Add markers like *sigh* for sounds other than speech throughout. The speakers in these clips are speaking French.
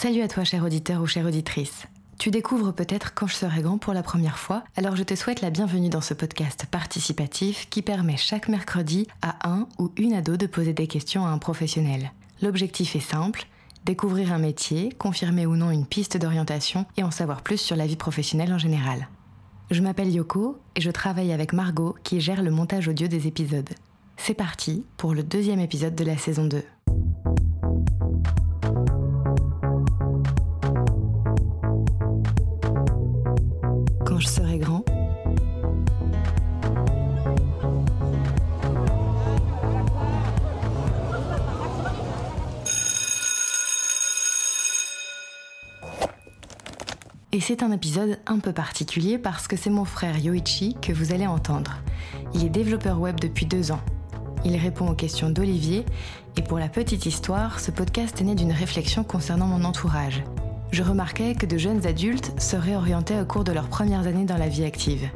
Salut à toi, cher auditeur ou chère auditrice. Tu découvres peut-être quand je serai grand pour la première fois, alors je te souhaite la bienvenue dans ce podcast participatif qui permet chaque mercredi à un ou une ado de poser des questions à un professionnel. L'objectif est simple, découvrir un métier, confirmer ou non une piste d'orientation et en savoir plus sur la vie professionnelle en général. Je m'appelle Yoko et je travaille avec Margot qui gère le montage audio des épisodes. C'est parti pour le deuxième épisode de la saison 2. Et c'est un épisode un peu particulier parce que c'est mon frère Yoichi que vous allez entendre. Il est développeur web depuis deux ans. Il répond aux questions d'Olivier et pour la petite histoire, ce podcast est né d'une réflexion concernant mon entourage. Je remarquais que de jeunes adultes se réorientaient au cours de leurs premières années dans la vie active.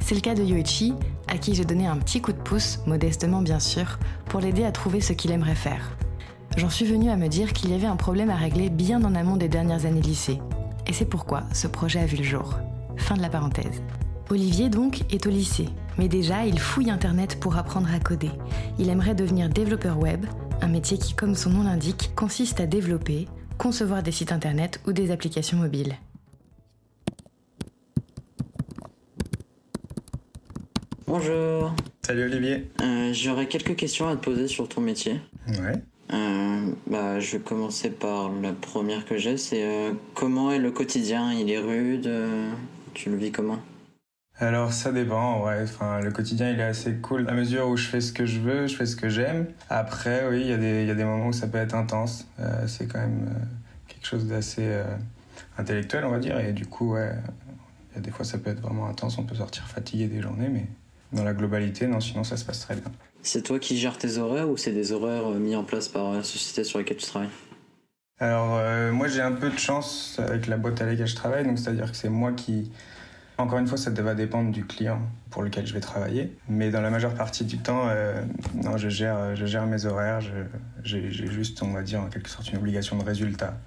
C'est le cas de Yoichi, à qui j'ai donné un petit coup de pouce, modestement bien sûr, pour l'aider à trouver ce qu'il aimerait faire. J'en suis venue à me dire qu'il y avait un problème à régler bien en amont des dernières années lycée. Et c'est pourquoi ce projet a vu le jour. Fin de la parenthèse. Olivier donc est au lycée, mais déjà il fouille Internet pour apprendre à coder. Il aimerait devenir développeur web, un métier qui, comme son nom l'indique, consiste à développer, concevoir des sites Internet ou des applications mobiles. Bonjour. Salut Olivier. Euh, J'aurais quelques questions à te poser sur ton métier. Ouais. Euh, bah, je vais commencer par la première que j'ai, c'est euh, comment est le quotidien? Il est rude euh, Tu le vis comment? Alors ça dépend, ouais. Enfin, le quotidien il est assez cool à mesure où je fais ce que je veux, je fais ce que j'aime. Après, oui, il y, a des- y a des moments où ça peut être intense. C'est quand même quelque chose d'assez intellectuel, on va dire. Et du coup, ouais, y a des fois ça peut être vraiment intense. On peut sortir fatigué des journées, mais dans la globalité, non, sinon ça se passe très bien. C'est toi qui gères tes horaires ou c'est des horaires euh, mis en place par la société sur laquelle tu travailles? Alors, euh, moi, j'ai un peu de chance avec la boîte à laquelle je travaille, donc c'est-à-dire que c'est moi qui. Encore une fois, ça va dépendre du client pour lequel je vais travailler, mais dans la majeure partie du temps, euh, non, je gère, je gère mes horaires. J'ai juste, on va dire, en quelque sorte, une obligation de résultat.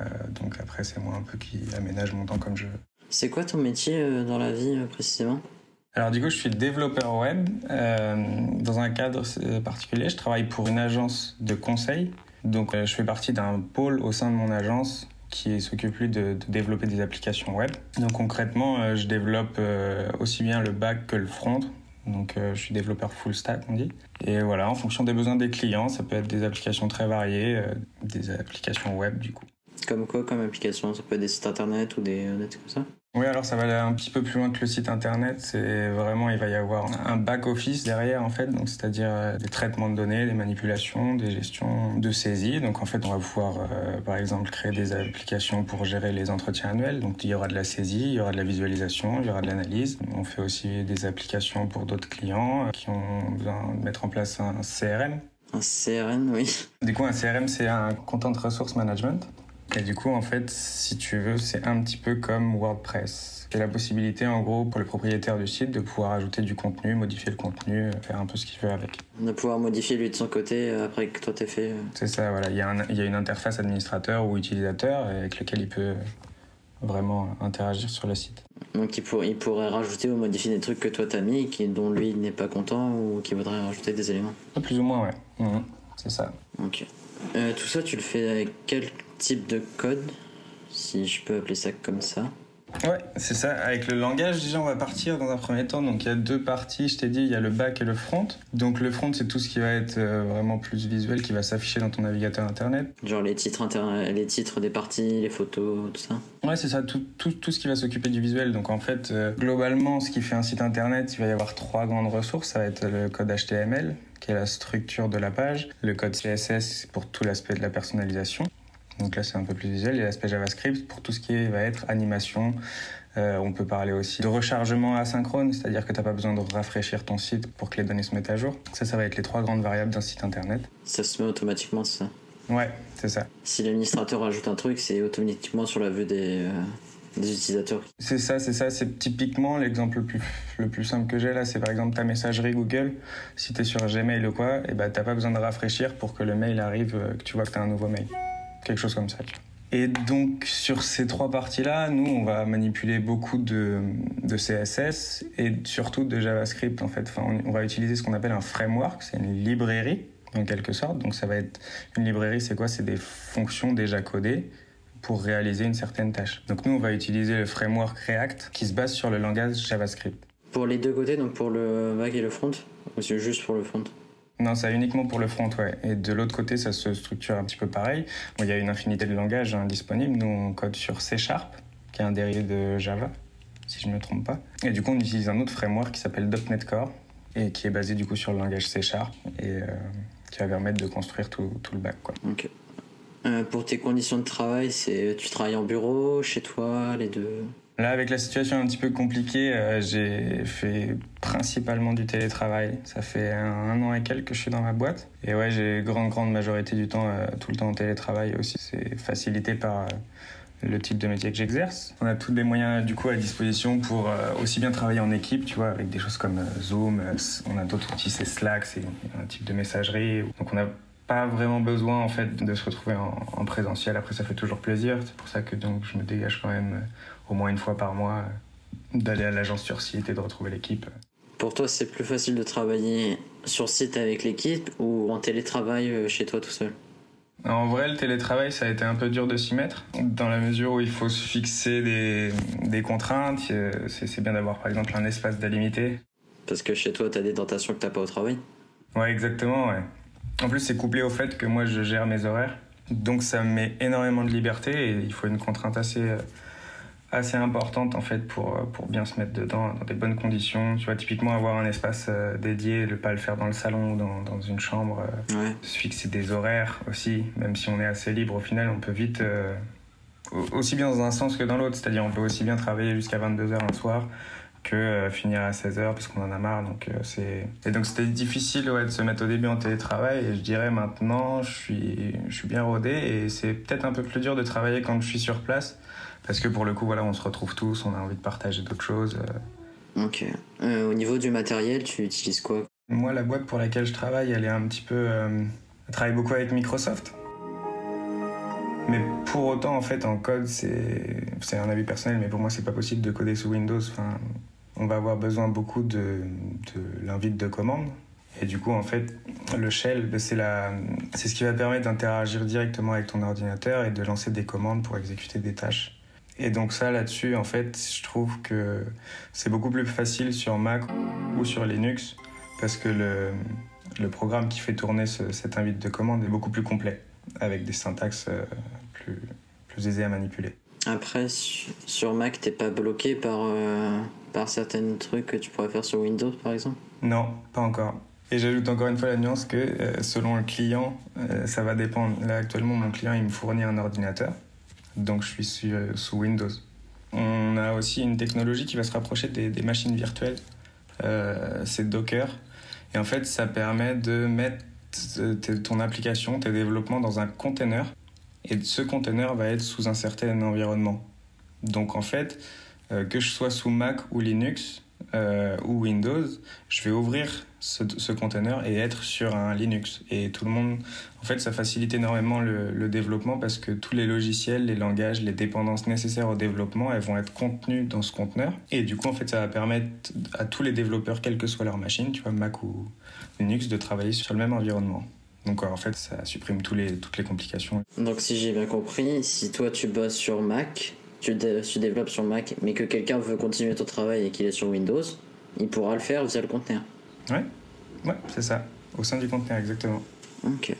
Euh, donc après, c'est moi un peu qui aménage mon temps comme je veux. C'est quoi ton métier euh, dans la vie euh, précisément? Alors du coup, je suis développeur web euh, dans un cadre euh, particulier. Je travaille pour une agence de conseil. Donc euh, je fais partie d'un pôle au sein de mon agence qui s'occupe lui de, développer des applications web. Donc concrètement, je développe aussi bien le back que le front. Donc je suis développeur full stack, on dit. Et voilà, en fonction des besoins des clients, ça peut être des applications très variées, des applications web du coup. Comme quoi comme application Ça peut être des sites internet ou des, des trucs comme ça? Oui, alors ça va aller un petit peu plus loin que le site internet. C'est vraiment, il va y avoir un back-office derrière, en fait. Donc, c'est-à-dire euh, des traitements de données, des manipulations, des gestions de saisie. Donc, en fait, on va pouvoir, euh, par exemple, créer des applications pour gérer les entretiens annuels. Donc, il y aura de la saisie, il y aura de la visualisation, il y aura de l'analyse. On fait aussi des applications pour d'autres clients euh, qui ont besoin de mettre en place un CRM. Un CRN, oui. Du coup, un CRM, c'est un Content Resource Management. Et du coup, en fait, si tu veux, c'est un petit peu comme WordPress. C'est la possibilité, en gros, pour le propriétaire du site de pouvoir ajouter du contenu, modifier le contenu, faire un peu ce qu'il veut avec. De pouvoir modifier lui de son côté euh, après que toi t'aies fait. euh. C'est ça, voilà. Il y, a un- il y a une interface administrateur ou utilisateur avec lequel il peut vraiment interagir sur le site. Donc il, pour- il pourrait rajouter ou modifier des trucs que toi t'as mis qui, dont lui n'est pas content ou qui voudrait rajouter des éléments. Plus ou moins, ouais. Mhm. C'est ça. Ok. Euh, tout ça, tu le fais avec quel type de code Si je peux appeler ça comme ça. Ouais, c'est ça. Avec le langage, déjà, on va partir dans un premier temps. Donc, il y a deux parties. Je t'ai dit, il y a le back et le front. Donc, le front, c'est tout ce qui va être euh, vraiment plus visuel, qui va s'afficher dans ton navigateur internet. Genre les titres, inter- les titres des parties, les photos, tout ça. Ouais, c'est ça. Tout, tout, tout ce qui va s'occuper du visuel. Donc, en fait, euh, globalement, ce qui fait un site internet, il va y avoir trois grandes ressources. Ça va être le code HTML, qui est la structure de la page. Le code CSS pour tout l'aspect de la personnalisation. Donc là, c'est un peu plus visuel. Et l'aspect JavaScript pour tout ce qui va être animation. Euh, on peut parler aussi de rechargement asynchrone, c'est-à-dire que tu n'as pas besoin de rafraîchir ton site pour que les données se mettent à jour. Ça, ça va être les trois grandes variables d'un site internet. Ça se met automatiquement, ça? Ouais, c'est ça. Si l'administrateur ajoute un truc, c'est automatiquement sur la vue des, euh, des utilisateurs. C'est ça, c'est ça. C'est typiquement l'exemple le plus, le plus simple que j'ai là. C'est par exemple ta messagerie Google. Si tu es sur Gmail ou quoi, et ben t'as pas besoin de rafraîchir pour que le mail arrive, euh, que tu vois que tu as un nouveau mail. Quelque chose comme ça. Et donc sur ces trois parties-là, nous, on va manipuler beaucoup de, CSS et surtout de JavaScript en fait. Enfin, on, on va utiliser ce qu'on appelle un framework, c'est une librairie en quelque sorte. Donc ça va être une librairie, c'est quoi? C'est des fonctions déjà codées pour réaliser une certaine tâche. Donc nous, on va utiliser le framework React qui se base sur le langage JavaScript. Pour les deux côtés, donc pour le back et le front Ou c'est juste pour le front? Non, c'est uniquement pour le front, ouais. Et de l'autre côté, ça se structure un petit peu pareil. il y a une infinité de langages hein, disponibles. Nous, on code sur C Sharp, qui est un dérivé de Java, si je ne me trompe pas. Et du coup, on utilise un autre framework qui s'appelle .NET Core, et qui est basé du coup sur le langage C Sharp, et euh, qui va permettre de construire tout, le back, quoi. Ok. Euh, pour tes conditions de travail, c'est tu travailles en bureau, chez toi, les deux? Là, avec la situation un petit peu compliquée, euh, j'ai fait principalement du télétravail. Ça fait un, an et quelques que je suis dans ma boîte. Et ouais, j'ai grande, grande majorité du temps, euh, tout le temps en télétravail aussi. C'est facilité par le type de métier que j'exerce. On a tous les moyens du coup à disposition pour aussi bien travailler en équipe, tu vois, avec des choses comme Zoom. on a d'autres outils, c'est Slack, c'est un type de messagerie. Donc on a pas vraiment besoin en fait de se retrouver en, présentiel. Après, ça fait toujours plaisir. C'est pour ça que donc je me dégage quand même euh, au moins une fois par mois euh, d'aller à l'agence sur site et de retrouver l'équipe. Pour toi, c'est plus facile de travailler sur site avec l'équipe ou en télétravail euh, chez toi tout seul? En vrai, le télétravail, ça a été un peu dur de s'y mettre, dans la mesure où il faut se fixer des, des contraintes. C'est bien d'avoir, par exemple, un espace délimité. Parce que chez toi, tu as des tentations que tu pas au travail? Ouais, exactement, ouais. En plus, c'est couplé au fait que moi, je gère mes horaires. Donc, ça me met énormément de liberté et il faut une contrainte assez, euh, assez importante en fait pour, euh, pour bien se mettre dedans dans des bonnes conditions. Tu vois, typiquement avoir un espace euh, dédié, ne pas le faire dans le salon ou dans, dans une chambre. Se fixer des horaires aussi, même si on est assez libre au final, on peut vite. aussi bien dans un sens que dans l'autre, c'est-à-dire on peut aussi bien travailler jusqu'à 22h un soir que euh, finir à 16h parce qu'on en a marre. Donc, euh, c'est... Et donc c'était difficile ouais, de se mettre au début en télétravail et je dirais maintenant je suis, je suis bien rodé et c'est peut-être un peu plus dur de travailler quand je suis sur place parce que pour le coup voilà on se retrouve tous, on a envie de partager d'autres choses. Euh. Ok. au niveau du matériel, tu utilises quoi? Moi la boîte pour laquelle je travaille elle est un petit peu... elle travaille beaucoup avec Microsoft. Mais pour autant, en fait, en code, c'est, c'est un avis personnel, mais pour moi, c'est pas possible de coder sous Windows. Enfin, on va avoir besoin beaucoup de, de l'invite de commande. Et du coup, en fait, le shell, c'est, la, c'est ce qui va permettre d'interagir directement avec ton ordinateur et de lancer des commandes pour exécuter des tâches. Et donc ça, là-dessus, en fait, je trouve que c'est beaucoup plus facile sur Mac ou sur Linux parce que le, le programme qui fait tourner cette invite de commande est beaucoup plus complet, avec des syntaxes euh, plus, plus aisées à manipuler. Après, sur Mac, t'es pas bloqué par, euh, par certains trucs que tu pourrais faire sur Windows, par exemple? Non, pas encore. Et j'ajoute encore une fois la nuance que euh, selon le client, euh, ça va dépendre. Là, actuellement, mon client, il me fournit un ordinateur. Donc, je suis sous Windows. On a aussi une technologie qui va se rapprocher des, machines virtuelles. C'est Docker. Et en fait, ça permet de mettre ton application, tes développements dans un container et ce conteneur va être sous un certain environnement. Donc en fait, euh, que je sois sous Mac ou Linux euh, ou Windows, je vais ouvrir ce, ce, conteneur et être sur un Linux. Et tout le monde, en fait, ça facilite énormément le, développement parce que tous les logiciels, les langages, les dépendances nécessaires au développement, elles vont être contenues dans ce conteneur. Et du coup, en fait, ça va permettre à tous les développeurs, quelle que soit leur machine, tu vois, Mac ou Linux, de travailler sur le même environnement. Donc en fait, ça supprime les, toutes les complications. Donc si j'ai bien compris, si toi tu bosses sur Mac, tu, tu développes sur Mac, mais que quelqu'un veut continuer ton travail et qu'il est sur Windows, il pourra le faire via le conteneur. Ouais, ouais, c'est ça. Au sein du conteneur, exactement. Ok.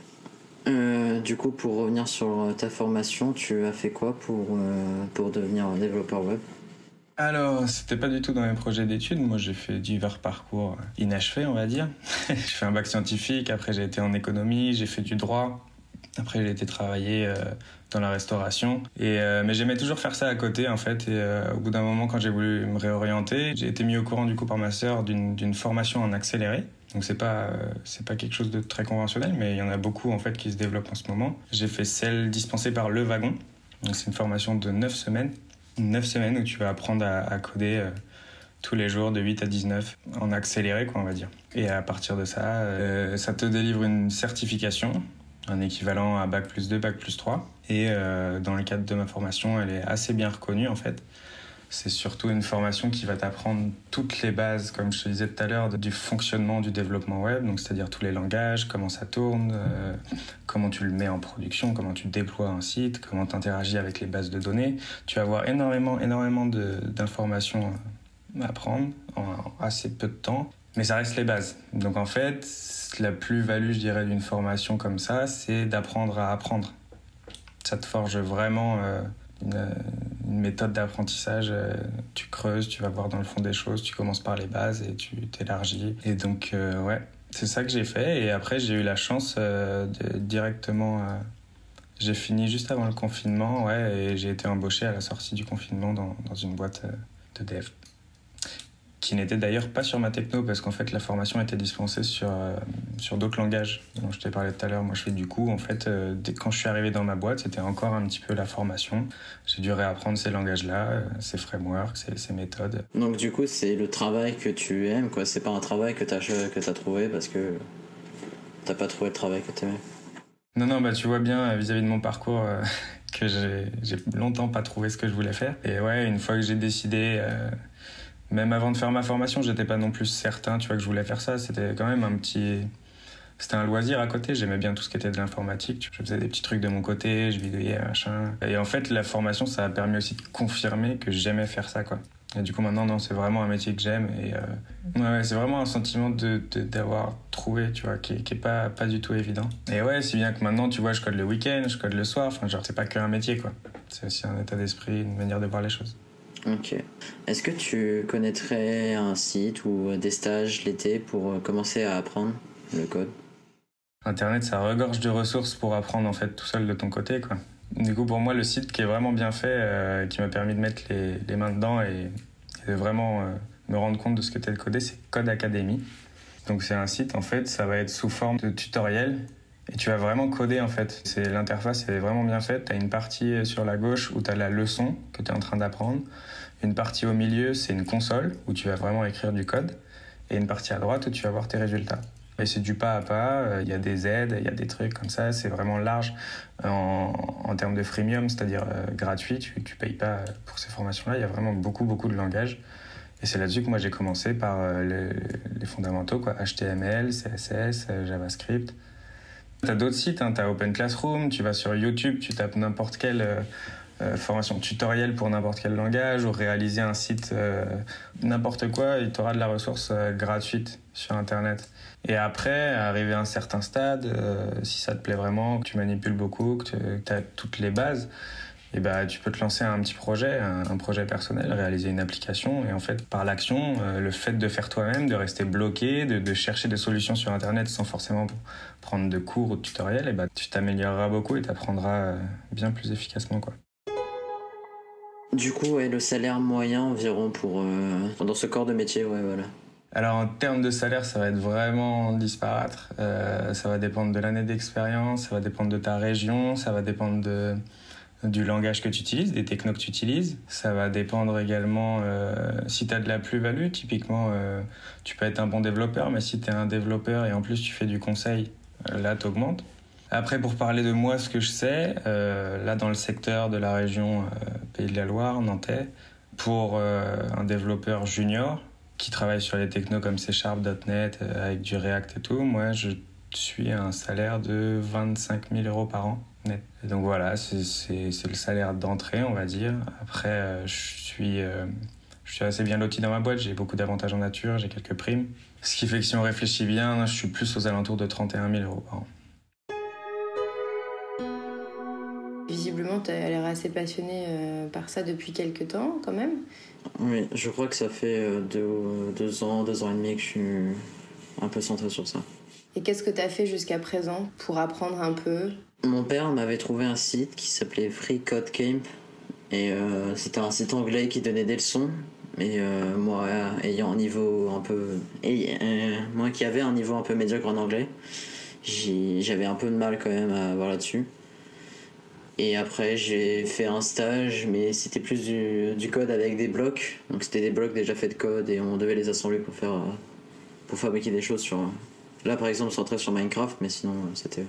Euh, du coup, pour revenir sur ta formation, tu as fait quoi pour, euh, pour devenir un développeur web? Alors, c'était pas du tout dans mes projets d'études. Moi, j'ai fait divers parcours inachevés, on va dire. *laughs* j'ai fait un bac scientifique, après j'ai été en économie, j'ai fait du droit. Après, j'ai été travailler euh, dans la restauration. Et, euh, mais j'aimais toujours faire ça à côté, en fait. Et euh, au bout d'un moment, quand j'ai voulu me réorienter, j'ai été mis au courant, du coup, par ma sœur d'une formation en accéléré. Donc c'est pas c'est pas quelque chose de très conventionnel, mais il y en a beaucoup en fait qui se développent en ce moment. J'ai fait celle dispensée par Le Wagon. Donc c'est une formation de 9 semaines 9 semaines où tu vas apprendre à, coder tous les jours de 8 à 19 en accéléré, quoi, on va dire. Et à partir de ça, ça te délivre une certification un équivalent à Bac plus 2, Bac plus 3. Et dans le cadre de ma formation, elle est assez bien reconnue en fait. C'est surtout une formation qui va t'apprendre toutes les bases, comme je te disais tout à l'heure, du fonctionnement du développement web, donc c'est-à-dire tous les langages, comment ça tourne, euh, comment tu le mets en production, comment tu déploies un site, comment tu interagis avec les bases de données. Tu vas avoir énormément, énormément d'informations à apprendre en assez peu de temps, mais ça reste les bases. Donc en fait, la plus-value, je dirais, d'une formation comme ça, c'est d'apprendre à apprendre. Ça te forge vraiment euh, une une méthode d'apprentissage. Euh, tu creuses, tu vas voir dans le fond des choses, tu commences par les bases et tu t'élargis. Et donc, euh, ouais, c'est ça que j'ai fait. Et après, j'ai eu la chance euh, de directement. j'ai fini juste avant le confinement, ouais, et j'ai été embauché à la sortie du confinement dans une boîte de dev qui n'était d'ailleurs pas sur ma techno parce qu'en fait la formation était dispensée sur, euh, sur d'autres langages dont je t'ai parlé tout à l'heure. Moi je fais du coup en fait euh, dès, quand je suis arrivé dans ma boîte c'était encore un petit peu la formation. J'ai dû réapprendre ces langages-là, euh, ces frameworks, ces, ces, méthodes. Donc du coup c'est le travail que tu aimes quoi, c'est pas un travail que tu as, que as trouvé parce que t'as pas trouvé le travail que tu aimais. Non non bah tu vois bien vis-à-vis de mon parcours *laughs* que j'ai longtemps pas trouvé ce que je voulais faire. Et ouais une fois que j'ai décidé même avant de faire ma formation, j'étais pas non plus certain, tu vois, que je voulais faire ça. C'était quand même un petit, c'était un loisir à côté. J'aimais bien tout ce qui était de l'informatique. Je faisais des petits trucs de mon côté, je bidouillais, machin. Et en fait, la formation, ça a permis aussi de confirmer que j'aimais faire ça, quoi. Et du coup, maintenant, non, c'est vraiment un métier que j'aime. Et euh, ouais, c'est vraiment un sentiment de, d'avoir trouvé, tu vois, qui, qui est pas, pas du tout évident. Et ouais, si bien que maintenant, tu vois, je code le week-end, je code le soir. Enfin, genre, c'est pas qu'un métier, quoi. C'est aussi un état d'esprit, une manière de voir les choses. Ok. Est-ce que tu connaîtrais un site ou des stages l'été pour commencer à apprendre le code? Internet, ça regorge de ressources pour apprendre en fait tout seul de ton côté, quoi. Du coup, pour moi, le site qui est vraiment bien fait, euh, qui m'a permis de mettre les, mains dedans et, de vraiment euh, me rendre compte de ce que t'es de coder, c'est Code Academy. Donc c'est un site, en fait, ça va être sous forme de tutoriel et tu vas vraiment coder en fait. C'est l'interface est vraiment bien faite. Tu as une partie sur la gauche où tu as la leçon que tu es en train d'apprendre. Une partie au milieu, c'est une console où tu vas vraiment écrire du code. Et une partie à droite où tu vas voir tes résultats. Et c'est du pas à pas, il y a des aides, il y a des trucs comme ça, c'est vraiment large en, en, termes de freemium, c'est-à-dire euh, gratuit, tu ne payes pas pour ces formations-là, il y a vraiment beaucoup, beaucoup de langages. Et c'est là-dessus que moi j'ai commencé par euh, les, les, fondamentaux, quoi, HTML, CSS, euh, JavaScript. Tu as d'autres sites, hein, tu as Open Classroom, tu vas sur YouTube, tu tapes n'importe quelle euh, formation tutoriel pour n'importe quel langage ou réaliser un site euh, n'importe quoi, et tu auras de la ressource euh, gratuite sur Internet. Et après, arriver à un certain stade, si ça te plaît vraiment, que tu manipules beaucoup, que tu as toutes les bases, et bah, tu peux te lancer un petit projet, un, projet personnel, réaliser une application. Et en fait, par l'action, le fait de faire toi-même, de rester bloqué, de, de, chercher des solutions sur Internet sans forcément prendre de cours ou de tutoriels, et bah, tu t'amélioreras beaucoup et tu apprendras bien plus efficacement. Quoi. Du coup, ouais, le salaire moyen environ pour euh, dans ce corps de métier, ouais, voilà. Alors en termes de salaire, ça va être vraiment disparate. Euh, ça va dépendre de l'année d'expérience, ça va dépendre de ta région, ça va dépendre de, du langage que tu utilises, des technos que tu utilises. Ça va dépendre également euh, si tu as de la plus-value. Typiquement, euh, tu peux être un bon développeur, mais si tu es un développeur et en plus tu fais du conseil, euh, là, tu augmentes. Après, pour parler de moi, ce que je sais, là dans le secteur de la région Pays de la Loire, Nantais, pour un développeur junior qui travaille sur les technos comme C Sharp, .NET, avec du React et tout, moi je suis à un salaire de 25 000 euros par an. Et donc voilà, c'est le salaire d'entrée, on va dire. Après, je suis, je suis assez bien loti dans ma boîte, j'ai beaucoup d'avantages en nature, j'ai quelques primes. Ce qui fait que si on réfléchit bien, je suis plus aux alentours de 31 000 euros par an. Visiblement, tu as l'air assez passionné euh, par ça depuis quelques temps, quand même. Oui, je crois que ça fait euh, deux, deux, ans, deux ans et demi que je suis un peu centré sur ça. Et qu'est-ce que tu as fait jusqu'à présent pour apprendre un peu? Mon père m'avait trouvé un site qui s'appelait Free Code Camp. Et euh, c'était un site anglais qui donnait des leçons. Et moi, ayant un niveau un peu. Et, moi qui avais un niveau un peu médiocre en anglais, j'avais un peu de mal quand même à voir là-dessus. Et après, j'ai fait un stage, mais c'était plus du, code avec des blocs. Donc, c'était des blocs déjà faits de code et on devait les assembler pour faire, pour fabriquer des choses sur. Là, par exemple, centré sur Minecraft, mais sinon, c'était.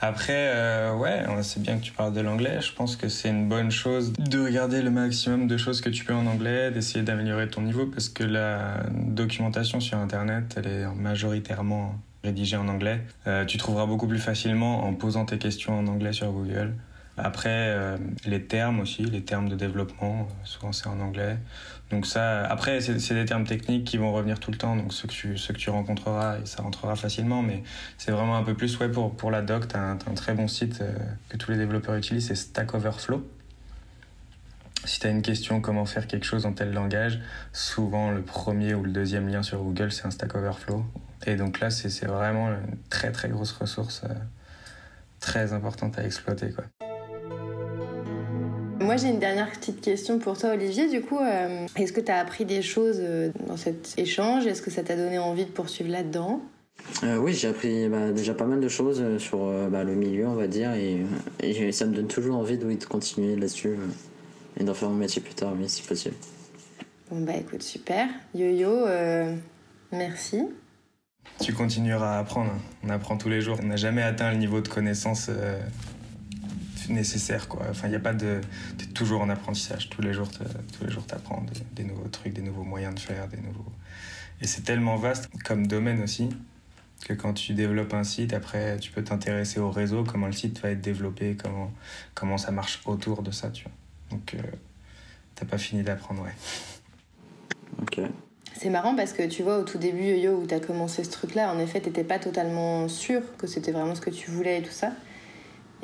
Après, euh, ouais, c'est bien que tu parles de l'anglais. Je pense que c'est une bonne chose de regarder le maximum de choses que tu peux en anglais, d'essayer d'améliorer ton niveau, parce que la documentation sur Internet, elle est majoritairement rédigée en anglais. Euh, tu trouveras beaucoup plus facilement en posant tes questions en anglais sur Google. Après, euh, les termes aussi, les termes de développement, souvent c'est en anglais. Donc ça, après, c'est des termes techniques qui vont revenir tout le temps, donc ceux que tu, ceux rencontreras, et ça rentrera facilement, mais c'est vraiment un peu plus, ouais, pour, la doc, tu as, un très bon site euh, que tous les développeurs utilisent, c'est Stack Overflow. Si tu as une question comment faire quelque chose en tel langage, souvent le premier ou le deuxième lien sur Google, c'est un Stack Overflow. Et donc là, c'est vraiment une très très grosse ressource, euh, très importante à exploiter. Quoi. Moi, j'ai une dernière petite question pour toi, Olivier. Du coup, euh, est-ce que tu as appris des choses euh, dans cet échange? Est-ce que ça t'a donné envie de poursuivre là-dedans? Euh, Oui, j'ai appris bah, déjà pas mal de choses sur bah, le milieu, on va dire, et, ça me donne toujours envie de, de continuer là-dessus et d'en faire mon métier plus tard, mais si possible. Bon, bah écoute, super. Yo-yo, merci. Tu continueras à apprendre. On apprend tous les jours. On n'a jamais atteint le niveau de connaissance nécessaire quoi. Enfin, il y a pas de es toujours en apprentissage tous les jours tous les jours t'apprends des, des nouveaux trucs, des nouveaux moyens de faire, des nouveaux et c'est tellement vaste comme domaine aussi que quand tu développes un site, après tu peux t'intéresser au réseau, comment le site va être développé, comment comment ça marche autour de ça, tu vois. Donc euh, t'as pas fini d'apprendre, ouais. Ok. C'est marrant parce que tu vois, au tout début, Yo, où tu as commencé ce truc-là, en effet, t'étais pas totalement sûr que c'était vraiment ce que tu voulais et tout ça.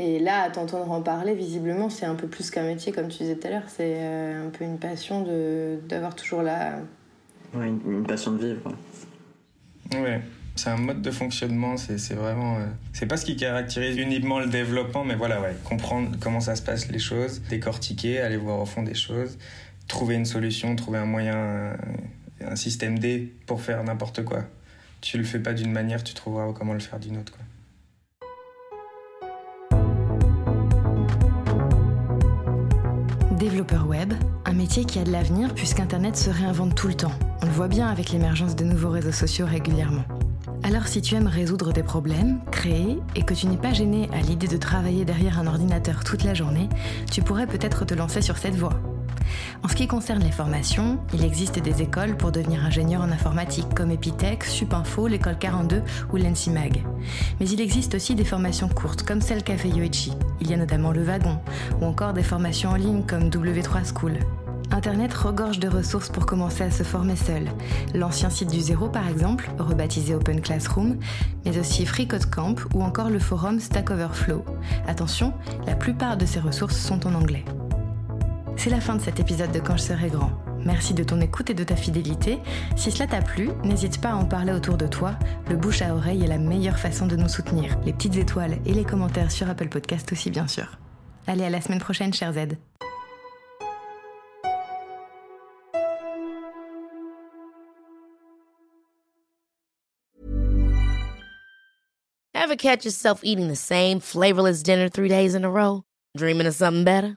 Et là, à t'entendre en parler, visiblement, c'est un peu plus qu'un métier, comme tu disais tout à l'heure. C'est euh, un peu une passion d'avoir toujours la. Ouais, une, passion de vivre. Ouais. C'est un mode de fonctionnement, c'est vraiment. Euh, c'est pas ce qui caractérise uniquement le développement, mais voilà, ouais. Comprendre comment ça se passe les choses, décortiquer, aller voir au fond des choses, trouver une solution, trouver un moyen, un système D pour faire n'importe quoi. Tu le fais pas d'une manière, tu trouveras comment le faire d'une autre, quoi. Développeur web, un métier qui a de l'avenir puisqu'Internet se réinvente tout le temps. On le voit bien avec l'émergence de nouveaux réseaux sociaux régulièrement. Alors si tu aimes résoudre des problèmes, créer, et que tu n'es pas gêné à l'idée de travailler derrière un ordinateur toute la journée, tu pourrais peut-être te lancer sur cette voie. En ce qui concerne les formations, il existe des écoles pour devenir ingénieur en informatique comme Epitech, Supinfo, l'école 42 ou l'ENSIMAG. Mais il existe aussi des formations courtes comme celle qu'a fait Yoichi. Il y a notamment le wagon ou encore des formations en ligne comme W3 School. Internet regorge de ressources pour commencer à se former seul. L'ancien site du zéro par exemple, rebaptisé Open Classroom, mais aussi FreeCodeCamp ou encore le forum Stack Overflow. Attention, la plupart de ces ressources sont en anglais. C'est la fin de cet épisode de Quand je serai grand. Merci de ton écoute et de ta fidélité. Si cela t'a plu, n'hésite pas à en parler autour de toi. Le bouche à oreille est la meilleure façon de nous soutenir. Les petites étoiles et les commentaires sur Apple Podcast aussi, bien sûr. Allez, à la semaine prochaine, cher Z. Ever catch yourself eating the same flavorless dinner three days in a row? Dreaming of something better?